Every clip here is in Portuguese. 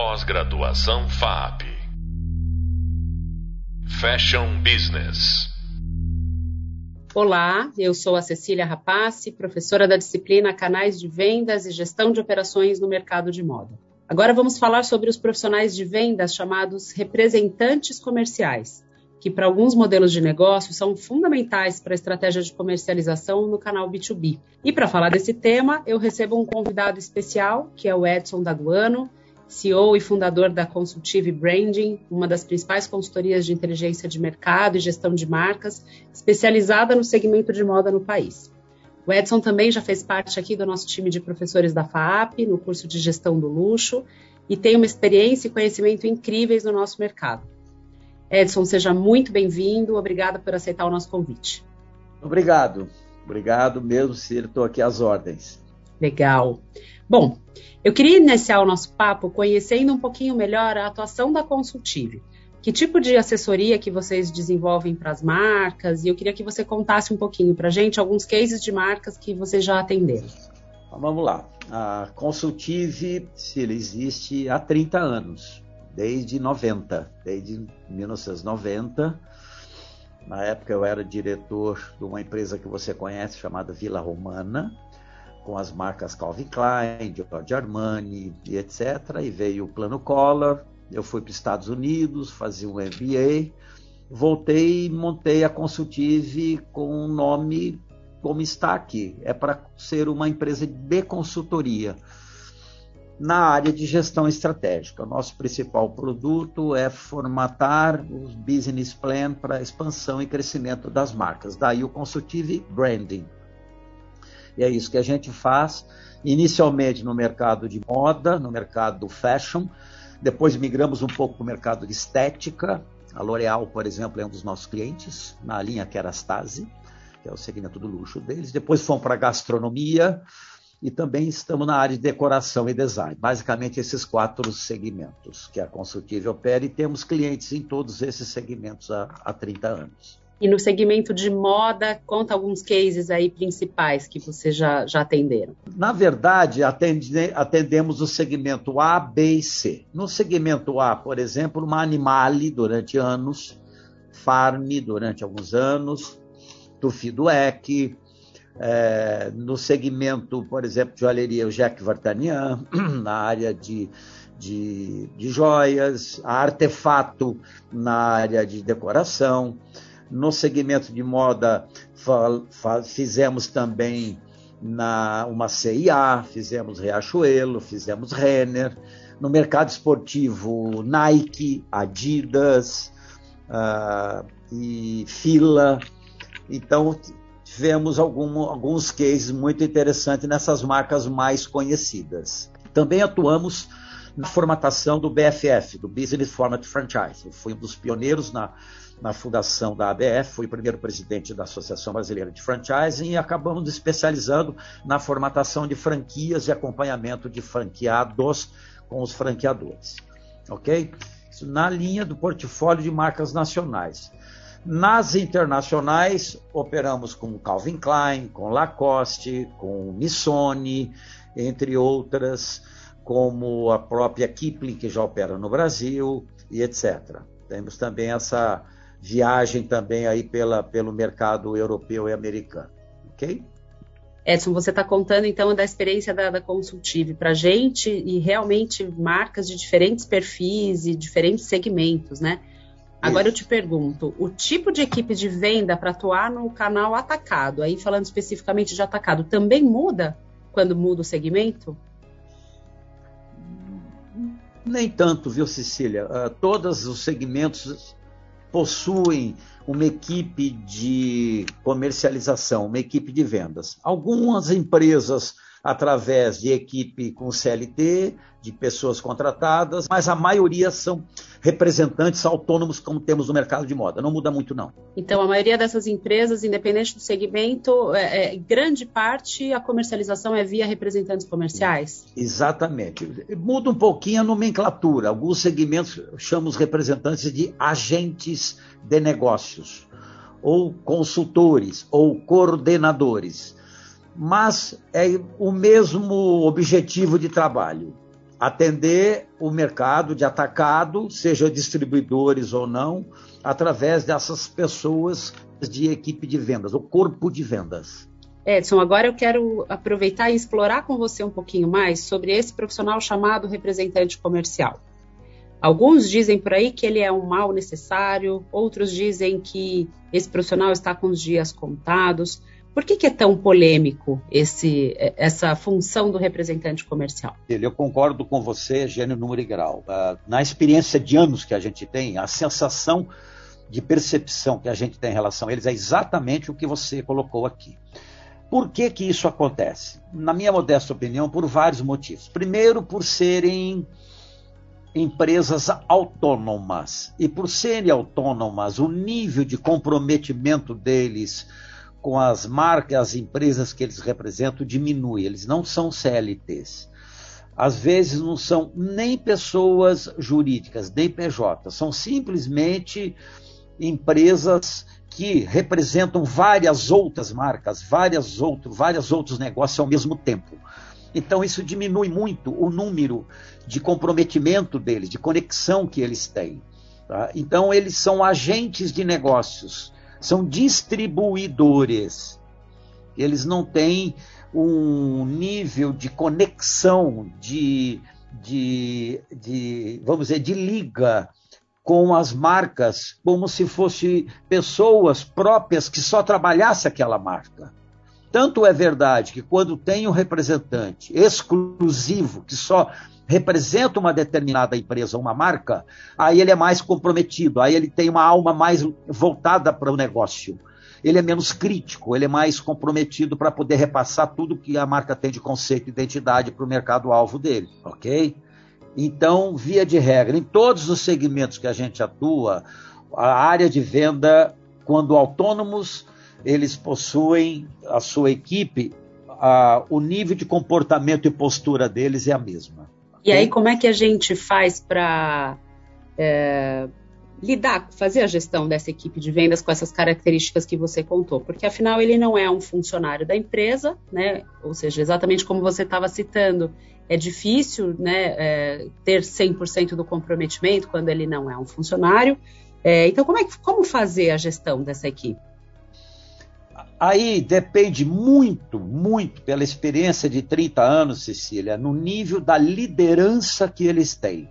Pós-graduação FAP. Fashion Business. Olá, eu sou a Cecília Rapace, professora da disciplina Canais de Vendas e Gestão de Operações no Mercado de Moda. Agora vamos falar sobre os profissionais de vendas chamados representantes comerciais, que para alguns modelos de negócio são fundamentais para a estratégia de comercialização no canal B2B. E para falar desse tema, eu recebo um convidado especial, que é o Edson Daduano, CEO e fundador da Consultive Branding, uma das principais consultorias de inteligência de mercado e gestão de marcas, especializada no segmento de moda no país. O Edson também já fez parte aqui do nosso time de professores da FAAP, no curso de gestão do luxo, e tem uma experiência e conhecimento incríveis no nosso mercado. Edson, seja muito bem-vindo, obrigada por aceitar o nosso convite. Obrigado, obrigado mesmo, Ciro, estou aqui às ordens. Legal. Bom, eu queria iniciar o nosso papo conhecendo um pouquinho melhor a atuação da Consultive. Que tipo de assessoria que vocês desenvolvem para as marcas? E eu queria que você contasse um pouquinho para a gente alguns cases de marcas que vocês já atenderam. Então, vamos lá. A Consultive se existe há 30 anos, desde 90, desde 1990. Na época eu era diretor de uma empresa que você conhece chamada Vila Romana com as marcas Calvin Klein, Giorgio Armani etc. E veio o plano Collor. Eu fui para os Estados Unidos, fazer um MBA, voltei e montei a Consultive com um nome como está aqui. É para ser uma empresa de consultoria na área de gestão estratégica. O nosso principal produto é formatar os business plan para expansão e crescimento das marcas. Daí o Consultive Branding. E é isso que a gente faz, inicialmente no mercado de moda, no mercado fashion, depois migramos um pouco para o mercado de estética. A L'Oréal, por exemplo, é um dos nossos clientes, na linha Kerastase, que é o segmento do luxo deles. Depois fomos para a gastronomia e também estamos na área de decoração e design. Basicamente, esses quatro segmentos que a Consultive opera e temos clientes em todos esses segmentos há, há 30 anos. E no segmento de moda, conta alguns cases aí principais que vocês já, já atenderam. Na verdade, atende, atendemos o segmento A, B e C. No segmento A, por exemplo, uma Animale durante anos, Farm durante alguns anos, Tufido Eck, é, no segmento, por exemplo, de joalheria, o Jacques Vartanian, na área de, de, de joias, Artefato na área de decoração, no segmento de moda, fizemos também na uma CIA, fizemos Riachuelo, fizemos Renner. No mercado esportivo, Nike, Adidas uh, e Fila. Então, tivemos algum, alguns cases muito interessantes nessas marcas mais conhecidas. Também atuamos na formatação do BFF, do Business Format Franchise. Eu fui um dos pioneiros na na fundação da ABF, fui primeiro presidente da Associação Brasileira de Franchising e acabamos especializando na formatação de franquias e acompanhamento de franqueados com os franqueadores. Ok? Isso na linha do portfólio de marcas nacionais. Nas internacionais, operamos com Calvin Klein, com Lacoste, com Missoni, entre outras, como a própria Kipling, que já opera no Brasil, e etc. Temos também essa viagem também aí pela, pelo mercado europeu e americano. Ok? Edson, você está contando então da experiência da, da Consultive para a gente e realmente marcas de diferentes perfis e diferentes segmentos, né? Agora Isso. eu te pergunto, o tipo de equipe de venda para atuar no canal atacado, aí falando especificamente de atacado, também muda quando muda o segmento? Nem tanto, viu, Cecília? Uh, todos os segmentos possuem uma equipe de comercialização, uma equipe de vendas. Algumas empresas através de equipe com CLT, de pessoas contratadas, mas a maioria são representantes autônomos, como temos no mercado de moda. Não muda muito, não. Então, a maioria dessas empresas, independente do segmento, é, é, grande parte a comercialização é via representantes comerciais? Exatamente. Muda um pouquinho a nomenclatura. Alguns segmentos chamam os representantes de agentes de negócios, ou consultores, ou coordenadores mas é o mesmo objetivo de trabalho. Atender o mercado de atacado, seja distribuidores ou não, através dessas pessoas de equipe de vendas, o corpo de vendas. Edson, agora eu quero aproveitar e explorar com você um pouquinho mais sobre esse profissional chamado representante comercial. Alguns dizem por aí que ele é um mal necessário, outros dizem que esse profissional está com os dias contados. Por que, que, é tão polêmico esse, essa função do representante comercial? Eu concordo com você, gênero, número e grau. Ah, na experiência de anos que a gente tem, a sensação de percepção que a gente tem em relação a eles é exatamente o que você colocou aqui. Por que, que isso acontece? Na minha modesta opinião, por vários motivos. Primeiro, por serem empresas autônomas. E por serem autônomas, o nível de comprometimento deles com as marcas, as empresas que eles representam diminui. Eles não são CLTs. Às vezes não são nem pessoas jurídicas, nem PJ, são simplesmente empresas que representam várias outras marcas, várias outro, vários outros negócios ao mesmo tempo. Então isso diminui muito o número de comprometimento deles, de conexão que eles têm. Tá? Então eles são agentes de negócios, são distribuidores. Eles não têm um nível de conexão, de, de, de vamos dizer, de liga com as marcas, como se fossem pessoas próprias que só trabalhassem aquela marca. Tanto é verdade que quando tem um representante exclusivo que só representa uma determinada empresa, uma marca, aí ele é mais comprometido, aí ele tem uma alma mais voltada para o negócio. Ele é menos crítico, ele é mais comprometido para poder repassar tudo que a marca tem de conceito e identidade para o mercado-alvo dele, ok? Então, via de regra, em todos os segmentos que a gente atua, a área de venda, quando autônomos, eles possuem a sua equipe, a, o nível de comportamento e postura deles é a mesma. E aí, como é que a gente faz para é, lidar, fazer a gestão dessa equipe de vendas com essas características que você contou? Porque afinal ele não é um funcionário da empresa, né? Ou seja, exatamente como você estava citando, é difícil né, é, ter 100% do comprometimento quando ele não é um funcionário. É, então, como, é que, como fazer a gestão dessa equipe? Aí depende muito, muito pela experiência de 30 anos, Cecília, no nível da liderança que eles têm.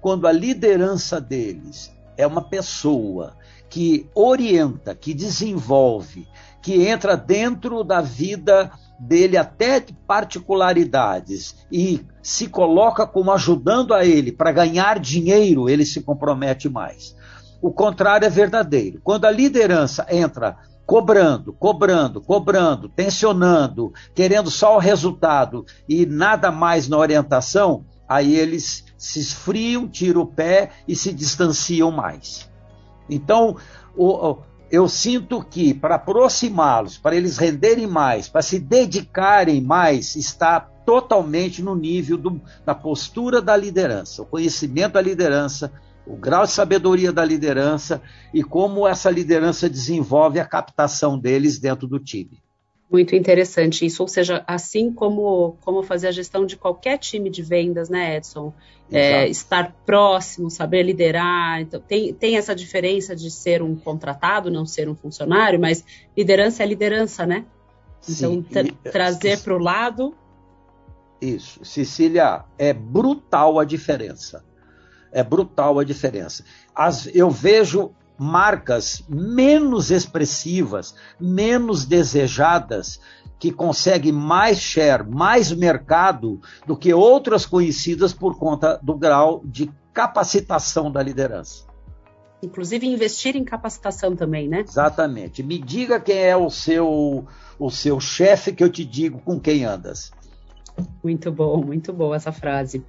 Quando a liderança deles é uma pessoa que orienta, que desenvolve, que entra dentro da vida dele até de particularidades e se coloca como ajudando a ele para ganhar dinheiro, ele se compromete mais. O contrário é verdadeiro. Quando a liderança entra cobrando, cobrando, cobrando, tensionando, querendo só o resultado e nada mais na orientação, aí eles se esfriam, tiram o pé e se distanciam mais. Então, o, eu sinto que para aproximá-los, para eles renderem mais, para se dedicarem mais, está totalmente no nível do, da postura da liderança, o conhecimento da liderança, o grau de sabedoria da liderança e como essa liderança desenvolve a captação deles dentro do time. Muito interessante isso, ou seja, assim como, como fazer a gestão de qualquer time de vendas, né, Edson? É, estar próximo, saber liderar. Então, tem, tem essa diferença de ser um contratado, não ser um funcionário, mas liderança é liderança, né? Então, tra trazer para o lado. Isso. Cecília, é brutal a diferença. É brutal a diferença. As, eu vejo marcas menos expressivas, menos desejadas, que conseguem mais share, mais mercado do que outras conhecidas por conta do grau de capacitação da liderança. Inclusive investir em capacitação também, né? Exatamente. Me diga quem é o seu o seu chefe que eu te digo com quem andas. Muito bom, muito boa essa frase.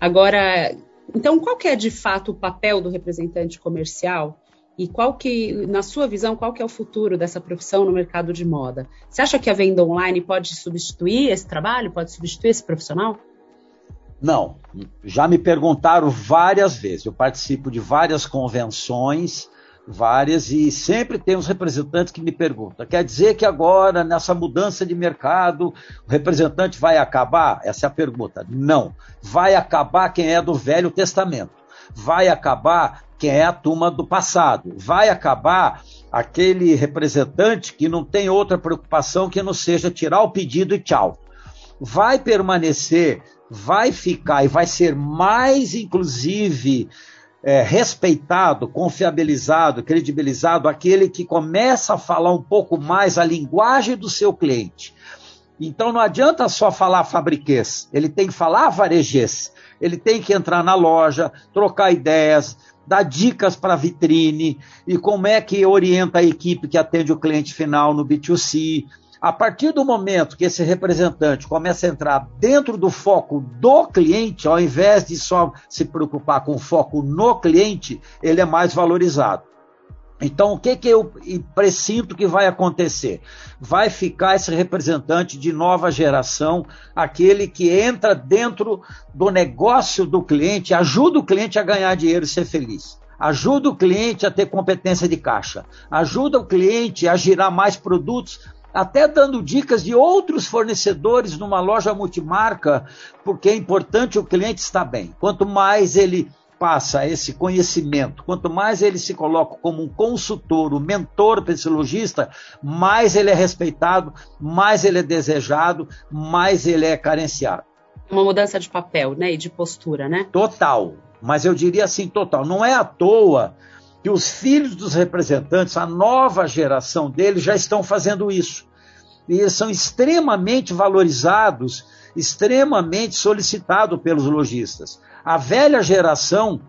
Agora, então qual que é de fato o papel do representante comercial e qual que, na sua visão, qual que é o futuro dessa profissão no mercado de moda? Você acha que a venda online pode substituir esse trabalho? Pode substituir esse profissional? Não. Já me perguntaram várias vezes. Eu participo de várias convenções várias, e sempre tem os representantes que me perguntam: quer dizer que agora, nessa mudança de mercado, o representante vai acabar? Essa é a pergunta. Não. Vai acabar quem é do Velho Testamento. Vai acabar quem é a turma do passado. Vai acabar aquele representante que não tem outra preocupação que não seja tirar o pedido e tchau. Vai permanecer, vai ficar e vai ser mais, inclusive, é, respeitado, confiabilizado, credibilizado, aquele que começa a falar um pouco mais a linguagem do seu cliente. Então não adianta só falar fabriquês, ele tem que falar varejês, ele tem que entrar na loja, trocar ideias, dar dicas para a vitrine. E como é que orienta a equipe que atende o cliente final no B2C, a partir do momento que esse representante começa a entrar dentro do foco do cliente, ao invés de só se preocupar com o foco no cliente, ele é mais valorizado. Então, o que, que eu presinto que vai acontecer? Vai ficar esse representante de nova geração, aquele que entra dentro do negócio do cliente, ajuda o cliente a ganhar dinheiro e ser feliz. Ajuda o cliente a ter competência de caixa. Ajuda o cliente a girar mais produtos até dando dicas de outros fornecedores numa loja multimarca, porque é importante o cliente estar bem. Quanto mais ele passa esse conhecimento, quanto mais ele se coloca como um consultor, um mentor para esse lojista, mais ele é respeitado, mais ele é desejado, mais ele é carenciado. Uma mudança de papel, né, e de postura, né? Total. Mas eu diria assim, total. Não é à toa que os filhos dos representantes, a nova geração deles, já estão fazendo isso. E eles são extremamente valorizados, extremamente solicitados pelos lojistas. A velha geração,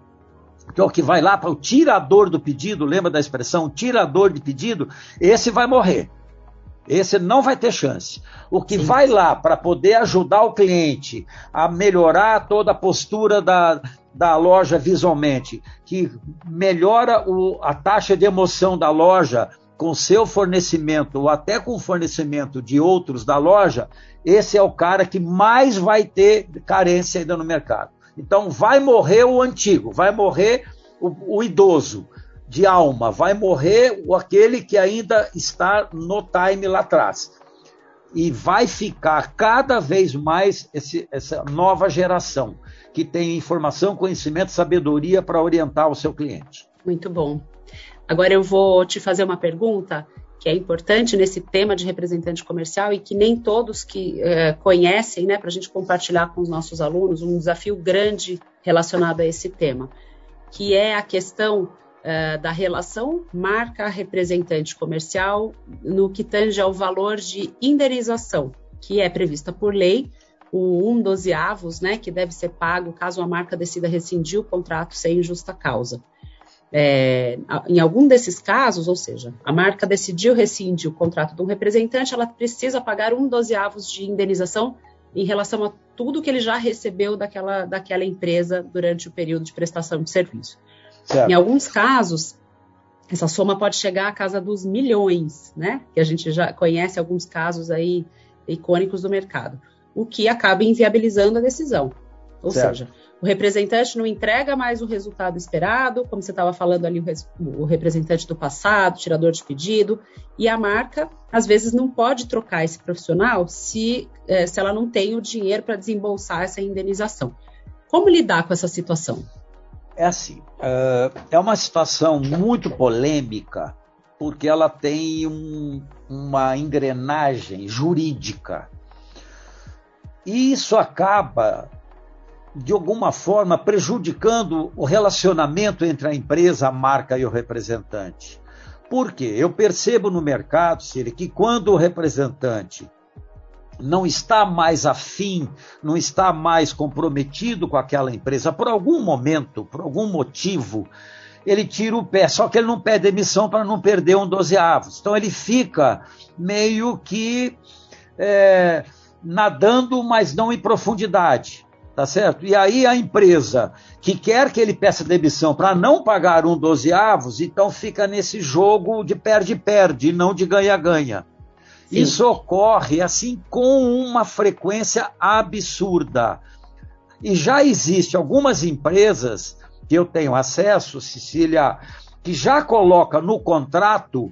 que é o que vai lá para o tirador do pedido, lembra da expressão tirador de pedido? Esse vai morrer. Esse não vai ter chance. O que vai lá para poder ajudar o cliente a melhorar toda a postura da, da loja visualmente, que melhora o, a taxa de emoção da loja com seu fornecimento ou até com o fornecimento de outros da loja, esse é o cara que mais vai ter carência ainda no mercado. Então vai morrer o antigo, vai morrer o, o idoso de alma, vai morrer aquele que ainda está no time lá atrás. E vai ficar cada vez mais esse, essa nova geração que tem informação, conhecimento, sabedoria para orientar o seu cliente. Muito bom. Agora eu vou te fazer uma pergunta que é importante nesse tema de representante comercial e que nem todos que é, conhecem, né, para a gente compartilhar com os nossos alunos, um desafio grande relacionado a esse tema, que é a questão é, da relação marca-representante comercial no que tange ao valor de indenização, que é prevista por lei, o um dozeavos, né, que deve ser pago caso a marca decida rescindir o contrato sem justa causa. É, em algum desses casos, ou seja, a marca decidiu rescindir o contrato de um representante, ela precisa pagar um dozeavos de indenização em relação a tudo que ele já recebeu daquela, daquela empresa durante o período de prestação de serviço. Certo. Em alguns casos, essa soma pode chegar à casa dos milhões, né? Que a gente já conhece alguns casos aí icônicos do mercado o que acaba inviabilizando a decisão. Ou certo. seja, o representante não entrega mais o resultado esperado, como você estava falando ali, o, o, representante do passado, tirador de pedido, e a marca, às vezes, não pode trocar esse profissional se, é, se ela não tem o dinheiro para desembolsar essa indenização. Como lidar com essa situação? É assim, é uma situação muito polêmica, porque ela tem um, uma engrenagem jurídica e isso acaba, de alguma forma, prejudicando o relacionamento entre a empresa, a marca e o representante. Por quê? Eu percebo no mercado, Siri, que quando o representante não está mais afim, não está mais comprometido com aquela empresa, por algum momento, por algum motivo, ele tira o pé, só que ele não pede demissão para não perder um dozeavos. Então ele fica meio que é, nadando, mas não em profundidade. Tá certo? E aí a empresa que quer que ele peça demissão para não pagar um dozeavos, então fica nesse jogo de perde-perde, não de ganha-ganha. Isso ocorre assim com uma frequência absurda. E já existe algumas empresas que eu tenho acesso, Cecília, que já coloca no contrato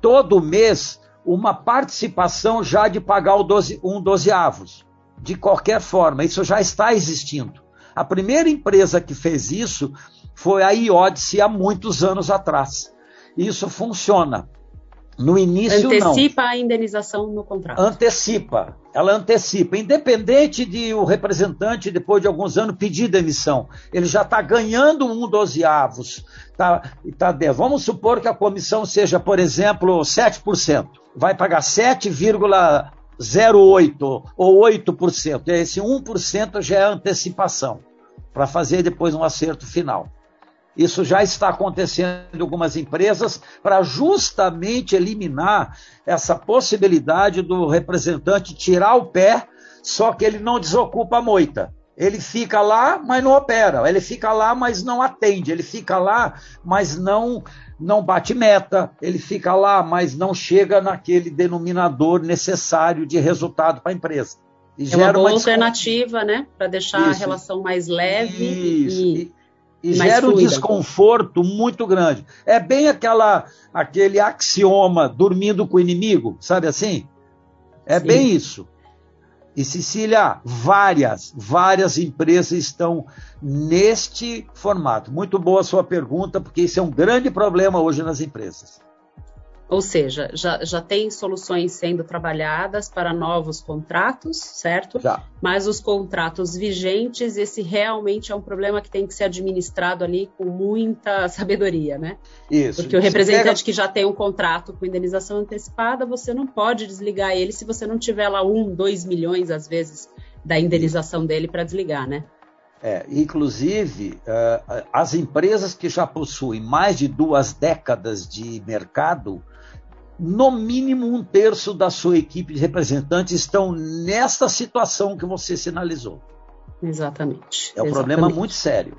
todo mês uma participação já de pagar o 12, um dozeavos. De qualquer forma, isso já está existindo. A primeira empresa que fez isso foi a Iodice há muitos anos atrás. Isso funciona. No início, Antecipa não. a indenização no contrato. Antecipa. Ela antecipa. Independente de o representante, depois de alguns anos, pedir demissão. Ele já está ganhando um dozeavos. Tá, tá, vamos supor que a comissão seja, por exemplo, 7%. Vai pagar 7,08% ou 8%. Esse 1% já é antecipação. Para fazer depois um acerto final. Isso já está acontecendo em algumas empresas para justamente eliminar essa possibilidade do representante tirar o pé, só que ele não desocupa a moita. Ele fica lá, mas não opera. Ele fica lá, mas não atende. Ele fica lá, mas não não bate meta. Ele fica lá, mas não chega naquele denominador necessário de resultado para a empresa. E é uma boa uma alternativa, né? Para deixar Isso. a relação mais leve Isso. e e gera um desconforto muito grande. É bem aquela aquele axioma dormindo com o inimigo, sabe assim? É Sim. bem isso. E Cecília, várias, várias empresas estão neste formato. Muito boa a sua pergunta, porque isso é um grande problema hoje nas empresas. Ou seja, já, já tem soluções sendo trabalhadas para novos contratos, certo? Já. Mas os contratos vigentes, esse realmente é um problema que tem que ser administrado ali com muita sabedoria, né? Isso. Porque o representante pega... que já tem um contrato com indenização antecipada, você não pode desligar ele se você não tiver lá um, dois milhões, às vezes, da indenização dele para desligar, né? É, inclusive, uh, as empresas que já possuem mais de duas décadas de mercado, no mínimo um terço da sua equipe de representantes estão nesta situação que você sinalizou. Exatamente. É um exatamente. problema muito sério.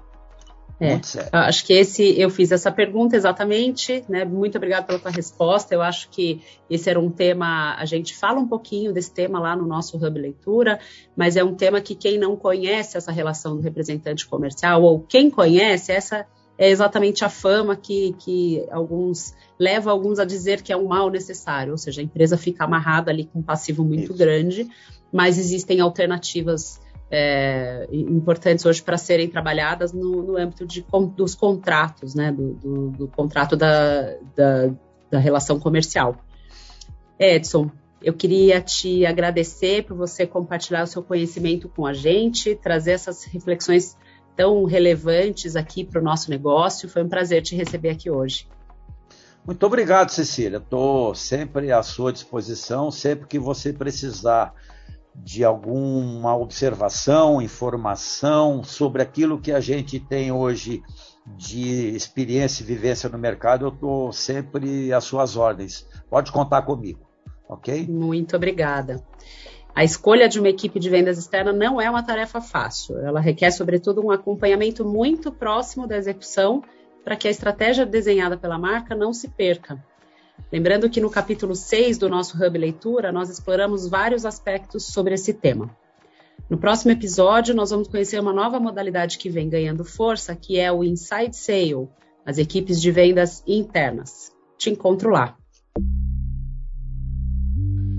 É, muito sério. Acho que esse eu fiz essa pergunta exatamente, né? Muito obrigada pela tua resposta. Eu acho que esse era um tema, a gente fala um pouquinho desse tema lá no nosso Hub Leitura, mas é um tema que quem não conhece essa relação do representante comercial, ou quem conhece, essa é exatamente a fama que, que alguns leva alguns a dizer que é um mal necessário, ou seja, a empresa fica amarrada ali com um passivo muito Isso. grande, mas existem alternativas é, importantes hoje para serem trabalhadas no, no âmbito de, dos contratos, né, do, do, do contrato da, da, da relação comercial. Edson, eu queria te agradecer por você compartilhar o seu conhecimento com a gente, trazer essas reflexões tão relevantes aqui para o nosso negócio. Foi um prazer te receber aqui hoje. Muito obrigado, Cecília. Estou sempre à sua disposição, sempre que você precisar de alguma observação, informação sobre aquilo que a gente tem hoje de experiência e vivência no mercado, eu estou sempre às suas ordens. Pode contar comigo, ok? Muito obrigada. A escolha de uma equipe de vendas externa não é uma tarefa fácil. Ela requer, sobretudo, um acompanhamento muito próximo da execução para que a estratégia desenhada pela marca não se perca. Lembrando que no capítulo 6 do nosso Hub Leitura, nós exploramos vários aspectos sobre esse tema. No próximo episódio, nós vamos conhecer uma nova modalidade que vem ganhando força, que é o Inside Sale, as equipes de vendas internas. Te encontro lá.